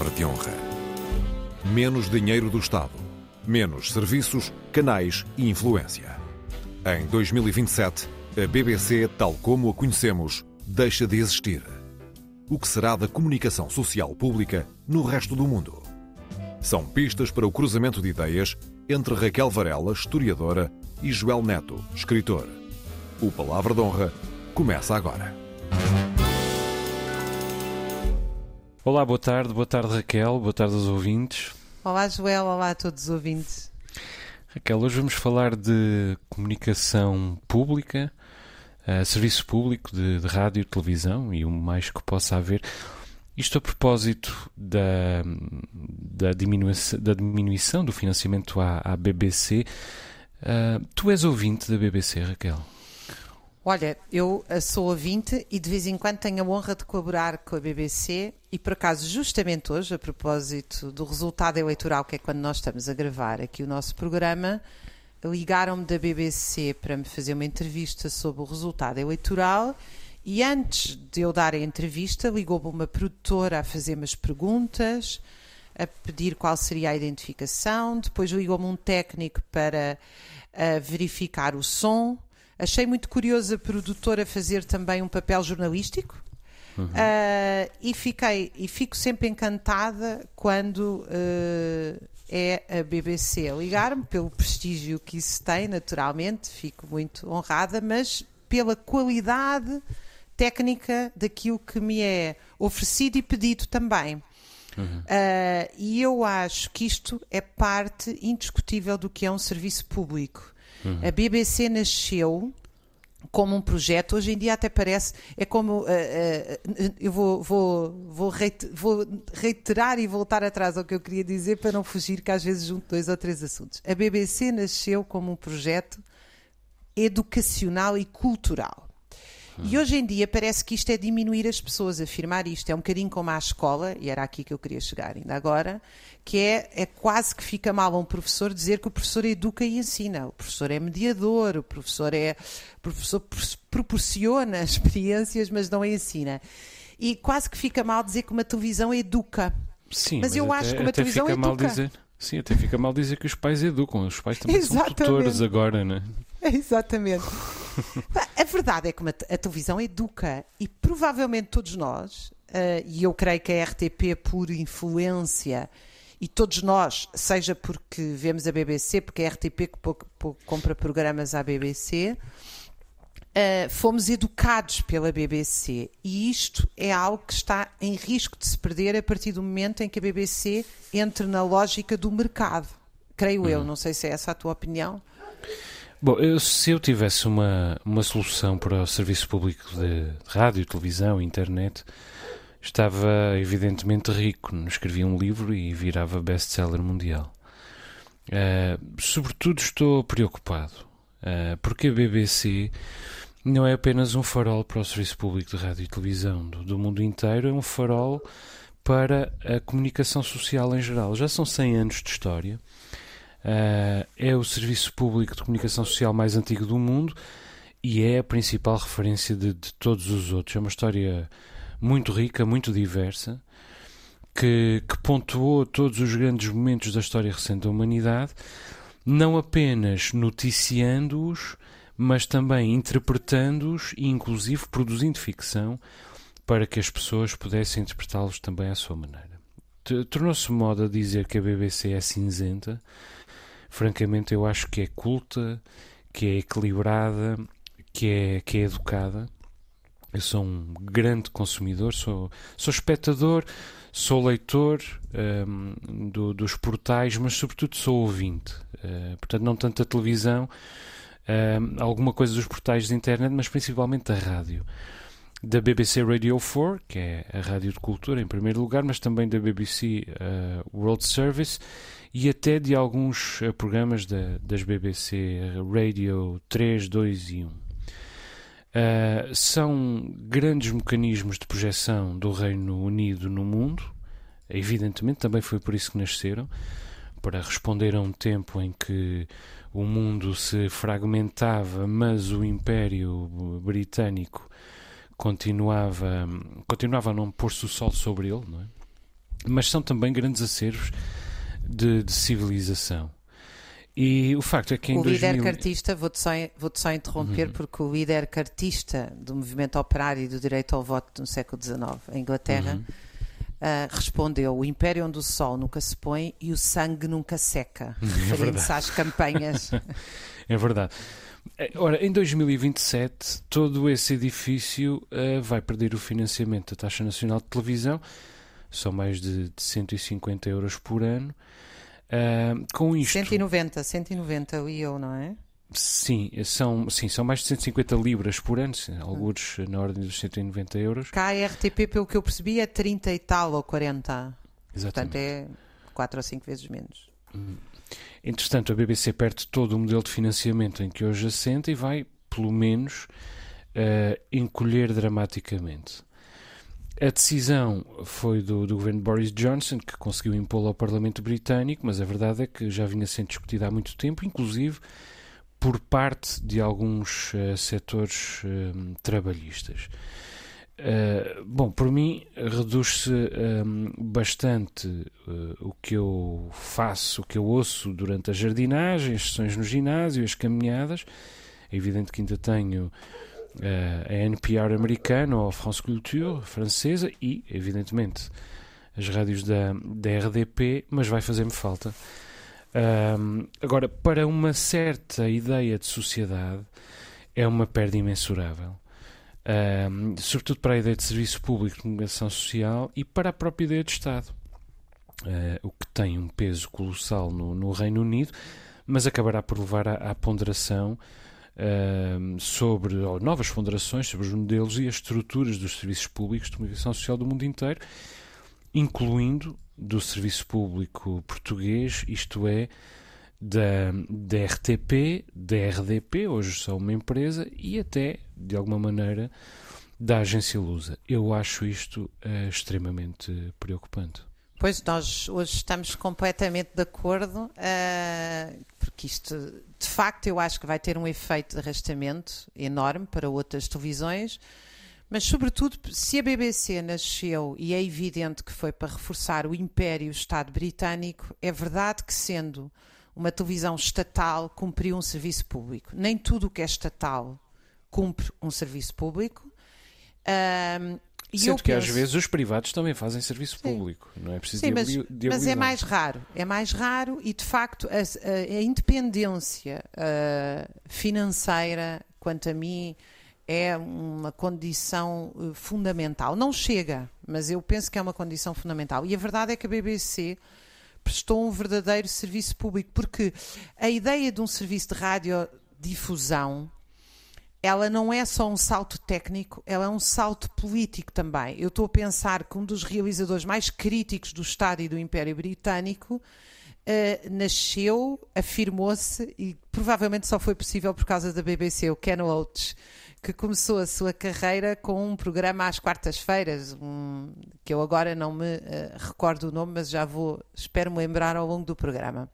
palavra de honra. Menos dinheiro do Estado, menos serviços, canais e influência. Em 2027, a BBC, tal como a conhecemos, deixa de existir. O que será da comunicação social pública no resto do mundo? São pistas para o cruzamento de ideias entre Raquel Varela, historiadora, e Joel Neto, escritor. O Palavra de Honra começa agora. Olá, boa tarde, boa tarde Raquel, boa tarde aos ouvintes. Olá Joel, olá a todos os ouvintes. Raquel, hoje vamos falar de comunicação pública, uh, serviço público de, de rádio e televisão e o mais que possa haver. Isto a propósito da, da, diminuição, da diminuição do financiamento à, à BBC. Uh, tu és ouvinte da BBC, Raquel? Olha, eu eh, sou ouvinte e de vez em quando tenho a honra de colaborar com a BBC e por acaso justamente hoje, a propósito do resultado eleitoral, que é quando nós estamos a gravar aqui o nosso programa, ligaram-me da BBC para me fazer uma entrevista sobre o resultado eleitoral e antes de eu dar a entrevista ligou-me uma produtora a fazer umas perguntas, a pedir qual seria a identificação, depois ligou-me um técnico para uh, verificar o som Achei muito curioso a produtora fazer também um papel jornalístico. Uhum. Uh, e fiquei e fico sempre encantada quando uh, é a BBC a ligar-me pelo prestígio que isso tem, naturalmente, fico muito honrada, mas pela qualidade técnica daquilo que me é oferecido e pedido também. Uhum. Uh, e eu acho que isto é parte indiscutível do que é um serviço público. Uhum. A BBC nasceu como um projeto, hoje em dia até parece, é como, uh, uh, eu vou, vou, vou, vou, reiterar e voltar atrás ao que eu queria dizer para não fugir, que às vezes junto dois ou três assuntos. A BBC nasceu como um projeto educacional e cultural. E hoje em dia parece que isto é diminuir as pessoas, afirmar isto. É um bocadinho como a escola, e era aqui que eu queria chegar ainda agora, que é, é quase que fica mal a um professor dizer que o professor educa e ensina. O professor é mediador, o professor é o professor proporciona experiências, mas não ensina. E quase que fica mal dizer que uma televisão educa. Sim, mas, mas eu até, acho que uma televisão educa. Sim, até fica mal dizer que os pais educam. Os pais também Exatamente. são tutores agora, né? Exatamente. a verdade é que a televisão educa e provavelmente todos nós, uh, e eu creio que a RTP por influência e todos nós, seja porque vemos a BBC, porque a RTP que pouco, pouco compra programas à BBC, uh, fomos educados pela BBC e isto é algo que está em risco de se perder a partir do momento em que a BBC entre na lógica do mercado. Creio eu, uhum. não sei se é essa a tua opinião. Bom, eu, se eu tivesse uma, uma solução para o serviço público de rádio, televisão, internet, estava evidentemente rico. Escrevia um livro e virava best-seller mundial. Uh, sobretudo estou preocupado, uh, porque a BBC não é apenas um farol para o serviço público de rádio e televisão do, do mundo inteiro, é um farol para a comunicação social em geral. Já são 100 anos de história Uh, é o serviço público de comunicação social mais antigo do mundo e é a principal referência de, de todos os outros. É uma história muito rica, muito diversa, que, que pontuou todos os grandes momentos da história recente da humanidade, não apenas noticiando-os, mas também interpretando-os e, inclusive, produzindo ficção para que as pessoas pudessem interpretá-los também à sua maneira. Tornou-se moda dizer que a BBC é cinzenta francamente eu acho que é culta, que é equilibrada, que é, que é educada. Eu sou um grande consumidor, sou, sou espectador, sou leitor um, do, dos portais, mas sobretudo sou ouvinte. Uh, portanto, não tanto a televisão, um, alguma coisa dos portais de internet, mas principalmente da rádio. Da BBC Radio 4, que é a rádio de cultura em primeiro lugar, mas também da BBC uh, World Service e até de alguns uh, programas da, das BBC Radio 3, 2 e 1. Uh, são grandes mecanismos de projeção do Reino Unido no mundo, evidentemente, também foi por isso que nasceram para responder a um tempo em que o mundo se fragmentava, mas o Império Britânico continuava, continuava a não pôr-se o sol sobre ele, é? mas são também grandes acervos de, de civilização. E o facto é que em o 2000... líder cartista, vou-te só, vou só interromper, uhum. porque o líder cartista do movimento operário e do direito ao voto no século XIX, a Inglaterra, uhum. uh, respondeu: O império onde o sol nunca se põe e o sangue nunca seca, é referindo-se às campanhas. é verdade. Eh, ora, em 2027, todo esse edifício uh, vai perder o financiamento da taxa nacional de televisão, são mais de, de 150 euros por ano. Uh, com isto. 190, 190 o eu, não é? Sim, são, sim, são mais de 150 libras por ano, sim, alguns na ordem dos 190 euros. Cá a RTP, pelo que eu percebi, é 30 e tal ou 40. Exatamente. Portanto, é 4 ou 5 vezes menos. Hum. Entretanto, a BBC perde todo o modelo de financiamento em que hoje assenta e vai, pelo menos, uh, encolher dramaticamente. A decisão foi do, do governo Boris Johnson, que conseguiu impô-la ao Parlamento Britânico, mas a verdade é que já vinha sendo discutida há muito tempo, inclusive por parte de alguns uh, setores uh, trabalhistas. Uh, bom, por mim reduz-se um, bastante uh, o que eu faço, o que eu ouço durante a jardinagem, as sessões no ginásio, as caminhadas. É evidente que ainda tenho a NPR americana ou a France Culture francesa e, evidentemente, as rádios da, da RDP, mas vai fazer-me falta. Um, agora, para uma certa ideia de sociedade, é uma perda imensurável. Um, sobretudo para a ideia de serviço público de comunicação social e para a própria ideia de Estado. Uh, o que tem um peso colossal no, no Reino Unido, mas acabará por levar à, à ponderação sobre ou novas ponderações sobre os modelos e as estruturas dos serviços públicos de comunicação social do mundo inteiro, incluindo do serviço público português, isto é, da, da RTP, da RDP, hoje são uma empresa, e até, de alguma maneira, da agência Lusa. Eu acho isto uh, extremamente preocupante. Pois, nós hoje estamos completamente de acordo, uh, porque isto, de facto, eu acho que vai ter um efeito de arrastamento enorme para outras televisões, mas, sobretudo, se a BBC nasceu e é evidente que foi para reforçar o império o Estado britânico, é verdade que, sendo uma televisão estatal, cumpriu um serviço público. Nem tudo o que é estatal cumpre um serviço público. Uh, e Sendo que penso... às vezes os privados também fazem serviço Sim. público, não é preciso Sim, mas, mas é mais raro, é mais raro e de facto a, a, independência uh, financeira, quanto a mim, é uma condição uh, fundamental. Não chega, mas eu penso que é uma condição fundamental. E a verdade é que a BBC prestou um verdadeiro serviço público, porque a ideia de um serviço de radiodifusão ela não é só um salto técnico, ela é um salto político também. Eu estou a pensar que um dos realizadores mais críticos do Estado e do Império Britânico uh, nasceu, afirmou-se e provavelmente só foi possível por causa da BBC, o Ken Loach, que começou a sua carreira com um programa às quartas-feiras, um, que eu agora não me uh, recordo o nome, mas já vou, espero-me lembrar ao longo do programa.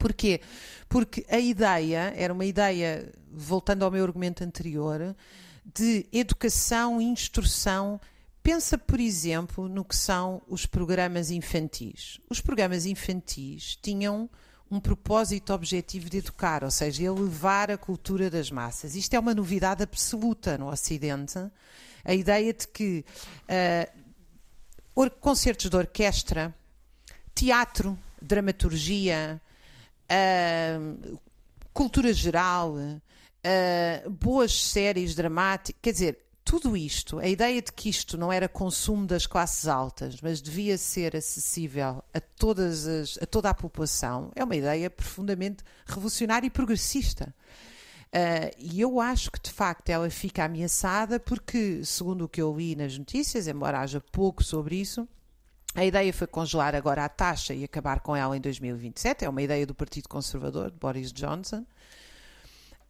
Porquê? Porque a ideia era uma ideia, voltando ao meu argumento anterior, de educação e instrução. Pensa, por exemplo, no que são os programas infantis. Os programas infantis tinham um propósito objetivo de educar, ou seja, elevar a cultura das massas. Isto é uma novidade absoluta no Ocidente. A ideia de que uh, concertos de orquestra, teatro, dramaturgia, uh, cultura geral, uh, boas séries dramáticas, quer dizer, tudo isto, a ideia de que isto não era consumo das classes altas, mas devia ser acessível a, todas as, a toda a população, é uma ideia profundamente revolucionária e progressista. Uh, e eu acho que de facto ela fica ameaçada porque, segundo o que eu li nas notícias, embora haja pouco sobre isso, a ideia foi congelar agora a taxa e acabar com ela em 2027. É uma ideia do Partido Conservador, de Boris Johnson.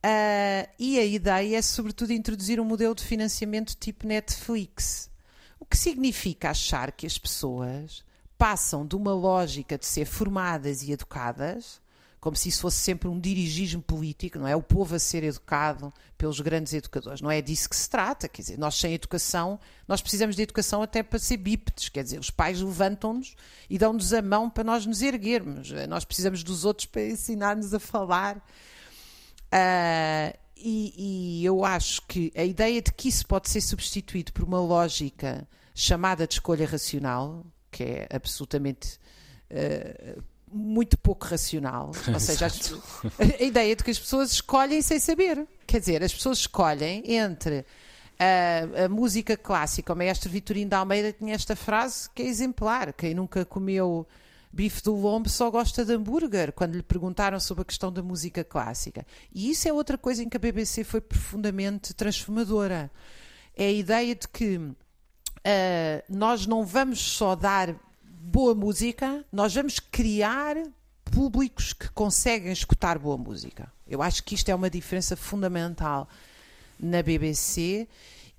Uh, e a ideia é, sobretudo, introduzir um modelo de financiamento tipo Netflix. O que significa achar que as pessoas passam de uma lógica de ser formadas e educadas, como se isso fosse sempre um dirigismo político, não é? O povo a ser educado pelos grandes educadores. Não é disso que se trata, quer dizer, nós sem educação, nós precisamos de educação até para ser bípedes, quer dizer, os pais levantam-nos e dão-nos a mão para nós nos erguermos. Nós precisamos dos outros para ensinar-nos a falar. Uh, e, e eu acho que a ideia de que isso pode ser substituído por uma lógica chamada de escolha racional, que é absolutamente uh, muito pouco racional. Ou seja, a, a ideia de que as pessoas escolhem sem saber. Quer dizer, as pessoas escolhem entre a, a, música clássica. O maestro Vitorino da Almeida tinha esta frase que é exemplar: quem nunca comeu bife do lombo só gosta de hambúrguer, quando lhe perguntaram sobre a questão da música clássica. E isso é outra coisa em que a BBC foi profundamente transformadora. É a ideia de que uh, nós não vamos só dar boa música, nós vamos criar públicos que conseguem escutar boa música. Eu acho que isto é uma diferença fundamental na BBC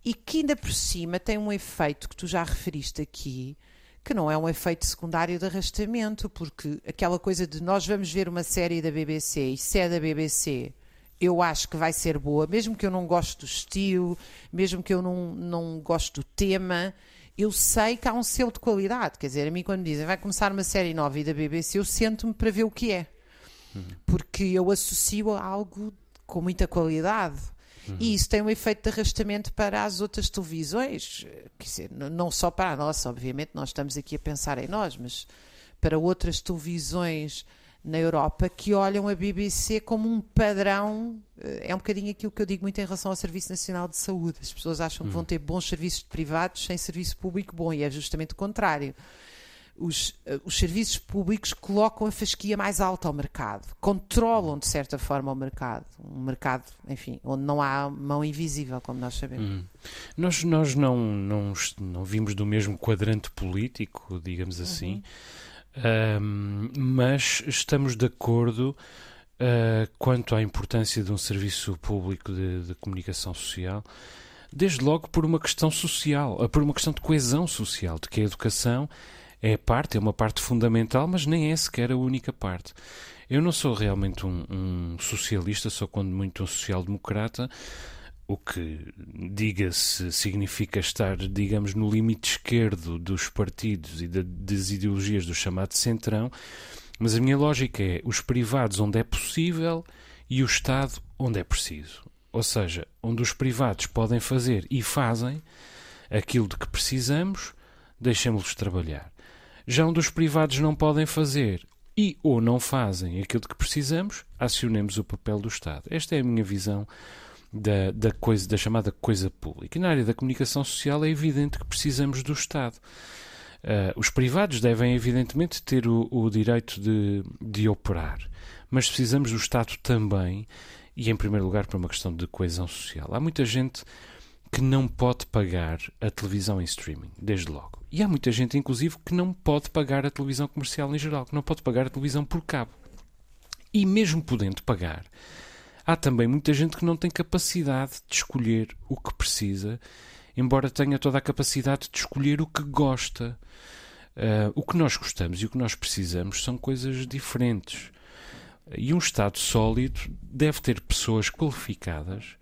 e que ainda por cima tem um efeito que tu já referiste aqui, que não é um efeito secundário de arrastamento, porque aquela coisa de nós vamos ver uma série da BBC e se é da BBC, eu acho que vai ser boa, mesmo que eu não goste do estilo, mesmo que eu não, não goste do tema, eu sei que há um selo de qualidade. Quer dizer, a mim quando me dizem vai começar uma série nova da BBC, eu sento-me para ver o que é. Uhum. Porque eu associo a algo com muita qualidade. Uhum. E isso tem um efeito de arrastamento para as outras televisões, quer dizer, não só para a nossa, obviamente, nós estamos aqui a pensar em nós, mas para outras televisões na Europa que olham a BBC como um padrão. Eh, é um bocadinho aquilo que eu digo muito em relação ao Serviço Nacional de Saúde. As pessoas acham que vão hum. ter bons serviços privados sem serviço público bom, e é justamente o contrário. Os, eh, os serviços públicos colocam a fasquia mais alta ao mercado, controlam de certa forma o mercado. Um mercado, enfim, onde não há mão invisível, como nós sabemos. Hum. Nós, nós não, não, não vimos do mesmo quadrante político, digamos assim. Uhum um, mas estamos de acordo uh, quanto à importância de um serviço público de, de, comunicação social, desde logo por uma questão social, uh, por uma questão de coesão social, de que a educação é parte, é uma parte fundamental, mas nem é sequer a única parte. Eu não sou realmente um, um socialista, sou quando muito um social-democrata, o que, diga-se, significa estar, digamos, no limite esquerdo dos partidos e das ideologias do chamado centrão, mas a minha lógica é os privados onde é possível e o Estado onde é preciso. Ou seja, onde os privados podem fazer e fazem aquilo de que precisamos, deixemos-los trabalhar. Já onde os privados não podem fazer e ou não fazem aquilo de que precisamos, acionemos o papel do Estado. Esta é a minha visão da, da, coisa, da chamada coisa pública. E na área da comunicação social é evidente que precisamos do Estado. Uh, os privados devem, evidentemente, ter o, o direito de, de operar, mas precisamos do Estado também, e em primeiro lugar por uma questão de coesão social. Há muita gente que não pode pagar a televisão em streaming, desde logo. E há muita gente, inclusive, que não pode pagar a televisão comercial em geral, que não pode pagar a televisão por cabo. E mesmo podendo pagar, Há também muita gente que não tem capacidade de escolher o que precisa, embora tenha toda a capacidade de escolher o que gosta. Uh, o que nós gostamos e o que nós precisamos são coisas diferentes. E um Estado sólido deve ter pessoas qualificadas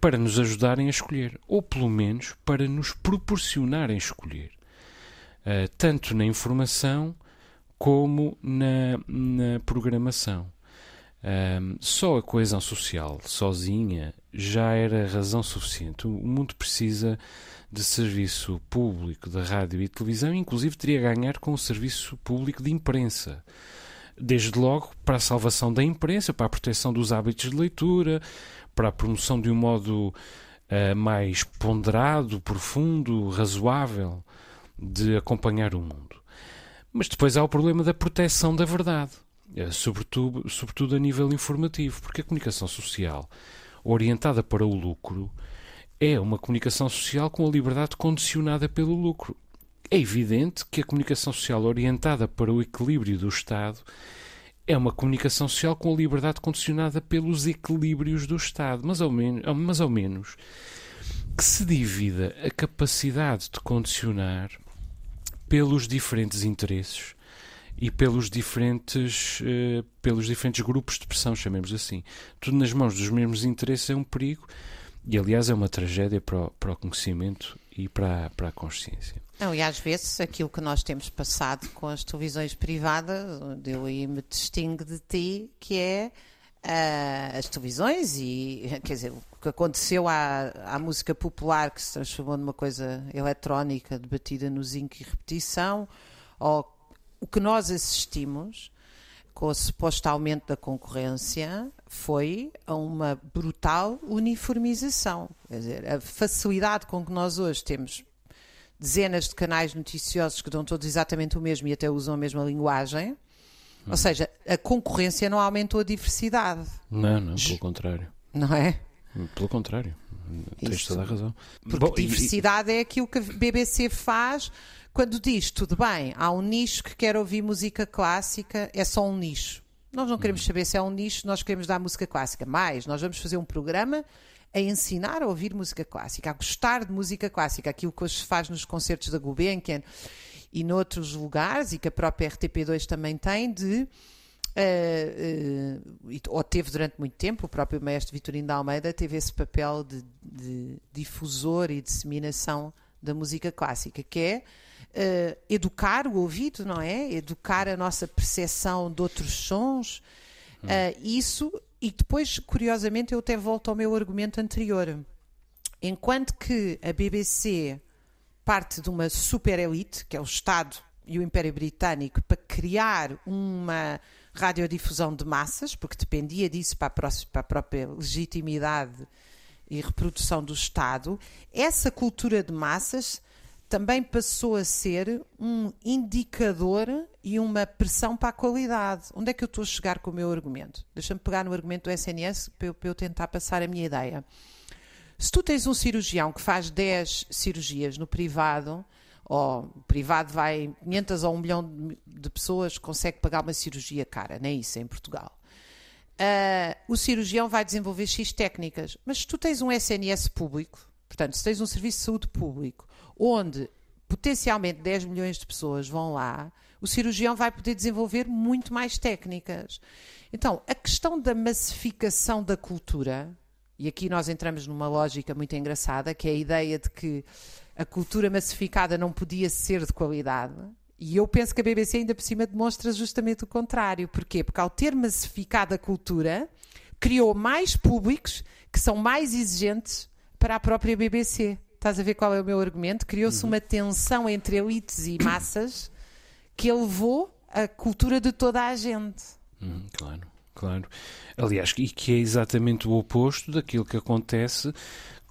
para nos ajudarem a escolher, ou pelo menos para nos proporcionarem escolher, uh, tanto na informação como na, na programação. Um, só a coesão social, sozinha, já era razão suficiente. O mundo precisa de serviço público de rádio e televisão, inclusive teria a ganhar com o serviço público de imprensa. Desde logo para a salvação da imprensa, para a proteção dos hábitos de leitura, para a promoção de um modo uh, mais ponderado, profundo, razoável de acompanhar o mundo. Mas depois há o problema da proteção da verdade sobretudo, sobretudo a nível informativo, porque a comunicação social orientada para o lucro é uma comunicação social com a liberdade condicionada pelo lucro. É evidente que a comunicação social orientada para o equilíbrio do Estado é uma comunicação social com a liberdade condicionada pelos equilíbrios do Estado, mas ao menos, mas ao menos que se divida a capacidade de condicionar pelos diferentes interesses e pelos diferentes, uh, pelos diferentes grupos de pressão, chamemos assim. Tudo nas mãos dos mesmos interesses é um perigo e, aliás, é uma tragédia para o, para o conhecimento e para, para a consciência. Não, e às vezes aquilo que nós temos passado com as televisões privadas, eu aí me distingo de ti, que é uh, as televisões e, quer dizer, o que aconteceu à, à música popular que se transformou numa coisa eletrónica debatida no zinco e repetição, ou o que nós assistimos com o suposto aumento da concorrência foi a uma brutal uniformização. Quer dizer, a facilidade com que nós hoje temos dezenas de canais noticiosos que dão todos exatamente o mesmo e até usam a mesma linguagem. Ou seja, a concorrência não aumentou a diversidade. Não, não, pelo contrário. Não é? Pelo contrário. Tens Isso. toda a razão. Porque Bom, diversidade e... é aquilo que a BBC faz quando diz, tudo bem, há um nicho que quer ouvir música clássica, é só um nicho. Nós não queremos hum. saber se é um nicho, nós queremos dar música clássica. Mais, nós vamos fazer um programa a ensinar a ouvir música clássica, a gostar de música clássica, aquilo que hoje se faz nos concertos da Gulbenkian e noutros lugares, e que a própria RTP2 também tem, de. Uh, uh, ou teve durante muito tempo, o próprio mestre Vitorino da Almeida teve esse papel de, de difusor e disseminação da música clássica, que é uh, educar o ouvido, não é? Educar a nossa percepção de outros sons. Hum. isso e depois, curiosamente, eu até volto ao meu argumento anterior. Enquanto que a BBC parte de uma super elite, que é o Estado e o Império Britânico, para criar uma radiodifusão de massas, porque dependia disso para a, próxima, para a própria legitimidade e reprodução do Estado, essa cultura de massas também passou a ser um indicador e uma pressão para a qualidade. Onde é que eu estou a chegar com o meu argumento? Deixa-me pegar no argumento do SNS para eu, para eu tentar passar a minha ideia. Se tu tens um cirurgião que faz 10 cirurgias no privado, ou privado vai 500 ou 1 milhão de pessoas consegue pagar uma cirurgia cara, nem isso em Portugal. Uh, o cirurgião vai desenvolver X técnicas, mas se tu tens um SNS público, portanto, se tens um serviço de saúde público onde potencialmente 10 milhões de pessoas vão lá, o cirurgião vai poder desenvolver muito mais técnicas. Então, a questão da massificação da cultura, e aqui nós entramos numa lógica muito engraçada, que é a ideia de que a cultura massificada não podia ser de qualidade. E eu penso que a BBC ainda por cima demonstra justamente o contrário. Porquê? Porque ao ter massificado a cultura, criou mais públicos que são mais exigentes para a própria BBC. Estás a ver qual é o meu argumento? Criou-se uhum. uma tensão entre elites e massas que levou a cultura de toda a gente. Uhum, claro, claro. Aliás, e que é exatamente o oposto daquilo que acontece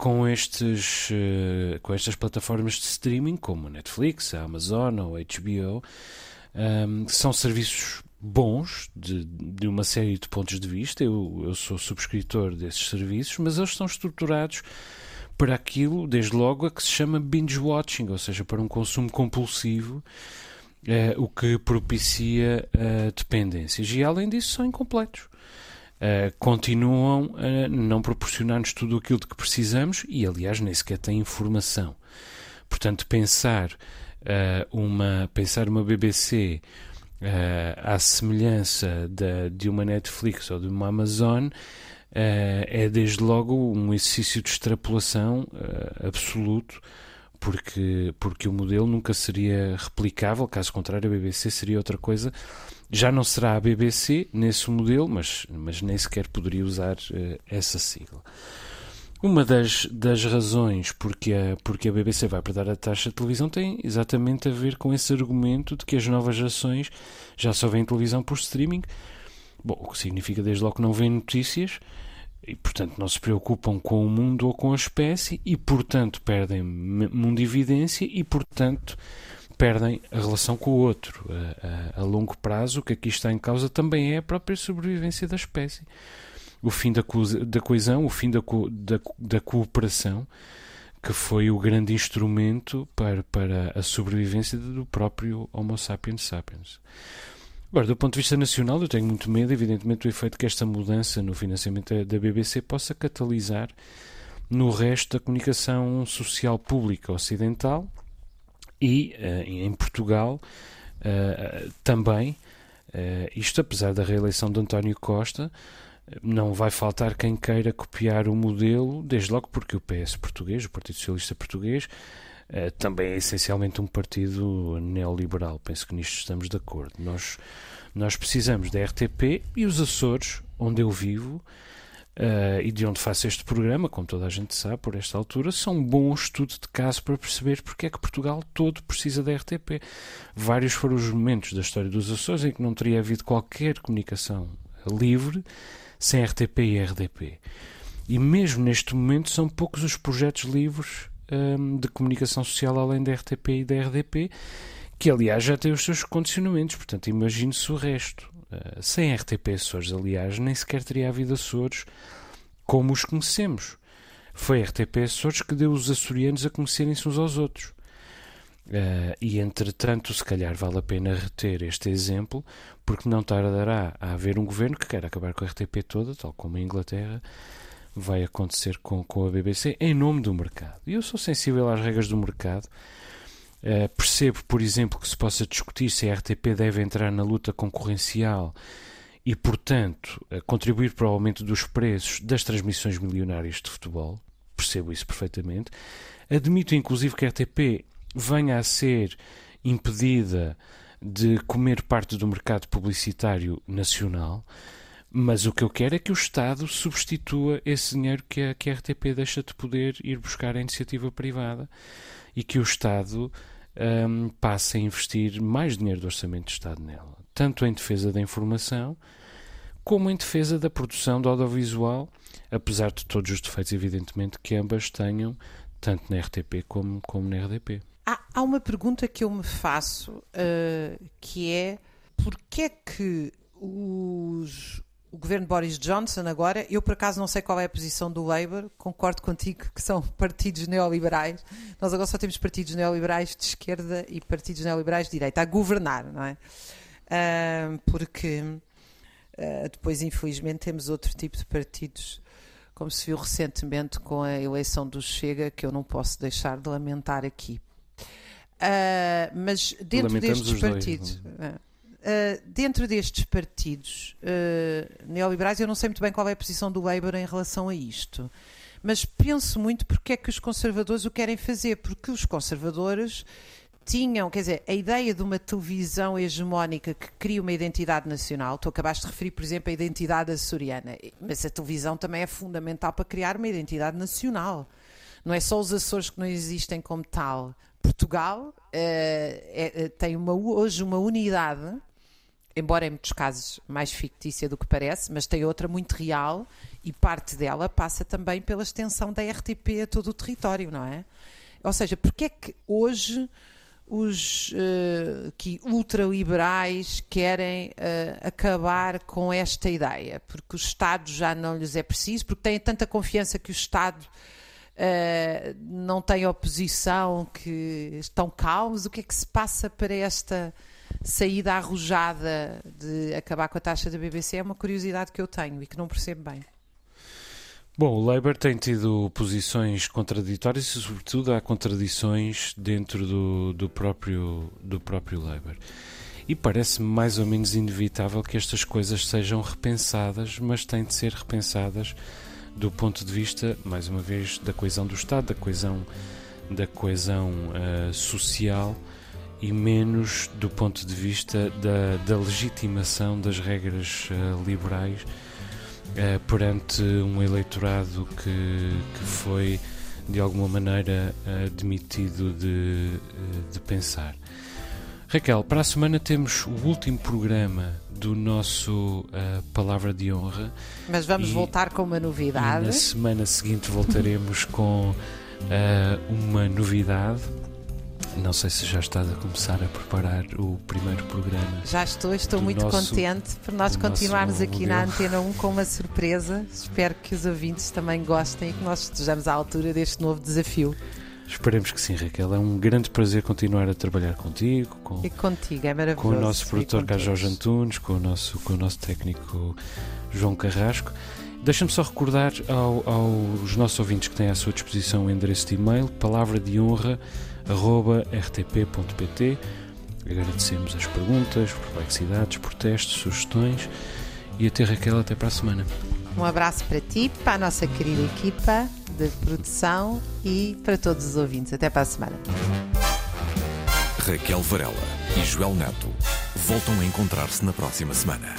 com, estes, uh, com estas plataformas de streaming, como a Netflix, a Amazon ou a HBO, um, que são serviços bons de, de uma série de pontos de vista. Eu, eu sou subscritor desses serviços, mas eles estão estruturados para aquilo, desde logo, a que se chama binge watching, ou seja, para um consumo compulsivo, eh, o que propicia uh, dependências. E além disso, são incompletos. Uh, continuam a não proporcionar-nos tudo aquilo de que precisamos e, aliás, nem sequer têm informação. Portanto, pensar uh, uma, pensar uma BBC uh, à semelhança de, de uma Netflix ou de uma Amazon uh, é desde logo um exercício de extrapolação uh, absoluto, porque, porque o modelo nunca seria replicável, caso contrário, a BBC seria outra coisa. Já não será a BBC nesse modelo, mas, mas nem sequer poderia usar uh, essa sigla. Uma das, das razões porque a, porque a BBC vai perder a taxa de televisão tem exatamente a ver com esse argumento de que as novas gerações já só veem televisão por streaming. Bom, o que significa desde logo que não veem notícias e, portanto, não se preocupam com o mundo ou com a espécie e, portanto, perdem mundividência e, portanto, perdem a relação com o outro. A, a, a, longo prazo, o que aqui está em causa também é a própria sobrevivência da espécie. O fim da, co da coesão, o fim da, co da, da cooperação, que foi o grande instrumento para, para a sobrevivência do próprio Homo sapiens sapiens. Agora, do ponto de vista nacional, eu tenho muito medo, evidentemente, do efeito que esta mudança no financiamento da BBC possa catalisar no resto da comunicação social pública ocidental e, uh, em Portugal, Uh, também, uh, isto apesar da reeleição de António Costa, não vai faltar quem queira copiar o modelo, desde logo porque o PS português, o Partido Socialista Português, também é essencialmente um partido neoliberal. Penso que nisto estamos de acordo. Nós, nós precisamos da RTP e os Açores, onde eu vivo, Uh, e de onde faço este programa, como toda a gente sabe por esta altura, são um bom estudo de caso para perceber porque é que Portugal todo precisa da RTP. Vários foram os momentos da história dos Açores em que não teria havido qualquer comunicação livre sem RTP e RDP. E mesmo neste momento são poucos os projetos livres um, de comunicação social além da RTP e da RDP, que aliás já têm os seus condicionamentos, portanto imagine-se o resto. Uh, sem RTP Açores, aliás, nem sequer teria havido Açores como os conhecemos. Foi RTP Açores que deu os açorianos a conhecerem-se uns aos outros. Uh, e entretanto, se calhar vale a pena reter este exemplo, porque não tardará a haver um governo que quer acabar com a RTP toda, tal como a Inglaterra vai acontecer com, com a BBC, em nome do mercado. E eu sou sensível às regras do mercado. Uh, percebo, por exemplo, que se possa discutir se a RTP deve entrar na luta concorrencial e, portanto, uh, contribuir para o aumento dos preços das transmissões milionárias de futebol. Percebo isso perfeitamente. Admito, inclusive, que a RTP venha a ser impedida de comer parte do mercado publicitário nacional, mas o que eu quero é que o Estado substitua esse dinheiro que a, que a RTP deixa de poder ir buscar à iniciativa privada e que o Estado um, passe a investir mais dinheiro do orçamento de Estado nela, tanto em defesa da informação como em defesa da produção do audiovisual, apesar de todos os defeitos, evidentemente, que ambas tenham, tanto na RTP como, como na RDP. Há, há uma pergunta que eu me faço uh, que é porquê é que os, o governo Boris Johnson agora, eu por acaso não sei qual é a posição do Labour, concordo contigo que são partidos neoliberais. Nós agora só temos partidos neoliberais de esquerda e partidos neoliberais de direita a governar, não é? Uh, porque uh, depois, infelizmente, temos outro tipo de partidos como se viu recentemente com a eleição do Chega, que eu não posso deixar de lamentar aqui. Uh, mas dentro destes partidos. Uh, dentro destes partidos neoliberais, eu não sei muito bem qual é a posição do Labour em relação a isto. Mas penso muito porque é que os conservadores o querem fazer. Porque os conservadores tinham, quer dizer, a ideia de uma televisão hegemónica que cria uma identidade nacional, tu acabaste de referir, por exemplo, a identidade açoriana, mas a televisão também é fundamental para criar uma identidade nacional. Não é só os Açores que não existem como tal. Portugal é, é, tem uma, hoje uma unidade, embora em muitos casos mais fictícia do que parece, mas tem outra muito real e parte dela passa também pela extensão da RTP a todo o território, não é? Ou seja, porque é que hoje os uh, ultraliberais querem uh, acabar com esta ideia, porque o Estado já não lhes é preciso, porque têm tanta confiança que o Estado uh, não tem oposição, que estão calmos. O que é que se passa para esta saída arrojada de acabar com a taxa da BBC? É uma curiosidade que eu tenho e que não percebo bem. Bom, o Labour tem tido posições contraditórias e, sobretudo, há contradições dentro do, do, próprio, do próprio Labour. E parece-me mais ou menos inevitável que estas coisas sejam repensadas, mas têm de ser repensadas do ponto de vista, mais uma vez, da coesão do Estado, da coesão, da coesão uh, social e menos do ponto de vista da, da legitimação das regras uh, liberais uh, perante um eleitorado que, que foi de alguma maneira uh, demitido de, uh, de pensar. Raquel, para a semana temos o último programa do nosso uh, Palavra de Honra. Mas vamos e, voltar com uma novidade. na semana seguinte voltaremos com uma novidade não sei se já estás a começar a preparar o primeiro programa. Já estou, estou muito nosso, contente por nós continuarmos aqui na Antena 1 com uma surpresa. Espero que os ouvintes também gostem e que nós estejamos à altura deste novo desafio. Esperemos que sim, Raquel. É um grande prazer continuar a trabalhar contigo. Com, e contigo, é maravilhoso. Com o nosso produtor Carlos Jorge Antunes, com o nosso, com o nosso técnico João Carrasco. Deixa-me só recordar ao, aos nossos ouvintes que têm à sua disposição o endereço de e-mail, palavra de honra rtp.pt Agradecemos as perguntas, perplexidades, protestos, sugestões e até Raquel, até para a semana. Um abraço para ti, para a nossa querida equipa de produção e para todos os ouvintes. Até para a semana. Raquel Varela e Joel Neto voltam a encontrar-se na próxima semana.